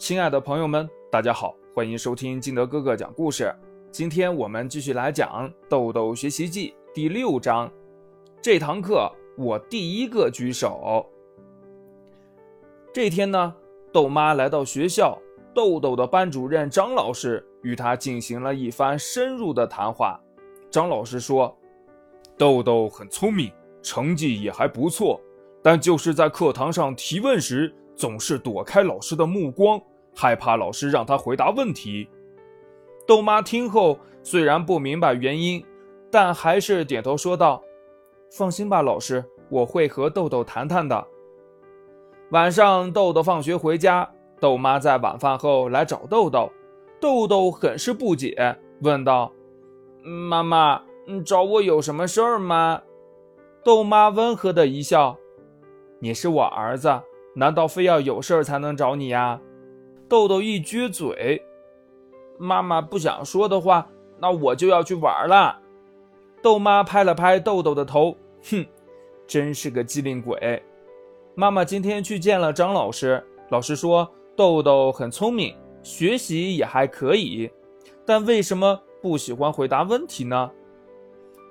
亲爱的朋友们，大家好，欢迎收听金德哥哥讲故事。今天我们继续来讲《豆豆学习记》第六章。这堂课我第一个举手。这天呢，豆妈来到学校，豆豆的班主任张老师与他进行了一番深入的谈话。张老师说：“豆豆很聪明，成绩也还不错，但就是在课堂上提问时，总是躲开老师的目光。”害怕老师让他回答问题。豆妈听后虽然不明白原因，但还是点头说道：“放心吧，老师，我会和豆豆谈谈的。”晚上，豆豆放学回家，豆妈在晚饭后来找豆豆，豆豆很是不解，问道：“妈妈，找我有什么事儿吗？”豆妈温和的一笑：“你是我儿子，难道非要有事儿才能找你呀？”豆豆一撅嘴，妈妈不想说的话，那我就要去玩了。豆妈拍了拍豆豆的头，哼，真是个机灵鬼。妈妈今天去见了张老师，老师说豆豆很聪明，学习也还可以，但为什么不喜欢回答问题呢？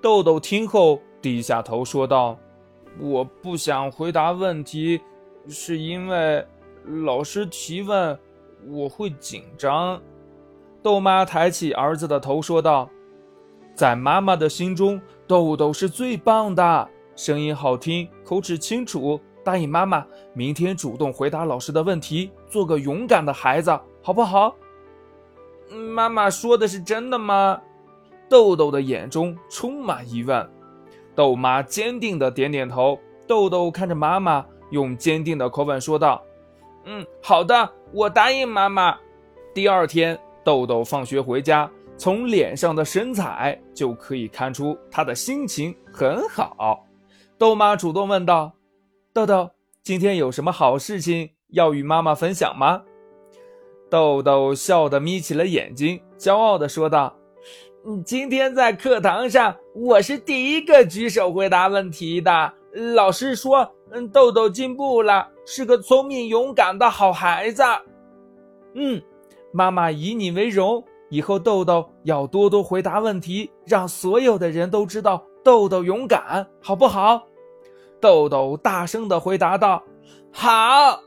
豆豆听后低下头说道：“我不想回答问题，是因为老师提问。”我会紧张，豆妈抬起儿子的头说道：“在妈妈的心中，豆豆是最棒的，声音好听，口齿清楚。答应妈妈，明天主动回答老师的问题，做个勇敢的孩子，好不好？”妈妈说的是真的吗？豆豆的眼中充满疑问。豆妈坚定的点点头。豆豆看着妈妈，用坚定的口吻说道。嗯，好的，我答应妈妈。第二天，豆豆放学回家，从脸上的神采就可以看出他的心情很好。豆妈主动问道：“豆豆，今天有什么好事情要与妈妈分享吗？”豆豆笑得眯起了眼睛，骄傲地说道：“嗯，今天在课堂上，我是第一个举手回答问题的。老师说，嗯，豆豆进步了。”是个聪明勇敢的好孩子，嗯，妈妈以你为荣。以后豆豆要多多回答问题，让所有的人都知道豆豆勇敢，好不好？豆豆大声的回答道：“好。”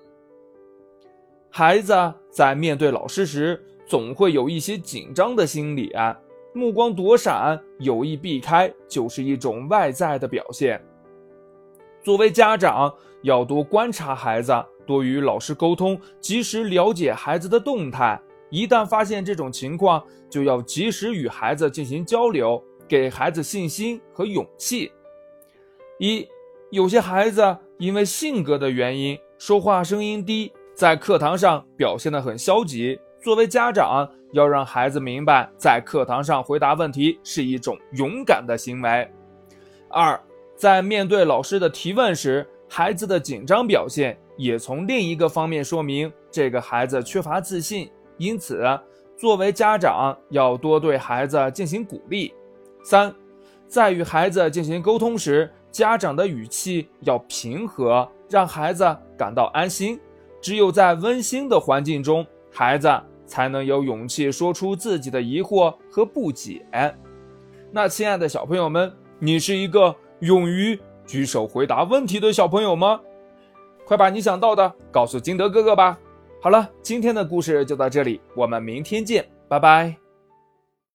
孩子在面对老师时，总会有一些紧张的心理啊，目光躲闪、有意避开，就是一种外在的表现。作为家长，要多观察孩子，多与老师沟通，及时了解孩子的动态。一旦发现这种情况，就要及时与孩子进行交流，给孩子信心和勇气。一，有些孩子因为性格的原因，说话声音低，在课堂上表现得很消极。作为家长，要让孩子明白，在课堂上回答问题是一种勇敢的行为。二。在面对老师的提问时，孩子的紧张表现也从另一个方面说明这个孩子缺乏自信。因此，作为家长要多对孩子进行鼓励。三，在与孩子进行沟通时，家长的语气要平和，让孩子感到安心。只有在温馨的环境中，孩子才能有勇气说出自己的疑惑和不解。那，亲爱的小朋友们，你是一个。勇于举手回答问题的小朋友吗？快把你想到的告诉金德哥哥吧。好了，今天的故事就到这里，我们明天见，拜拜。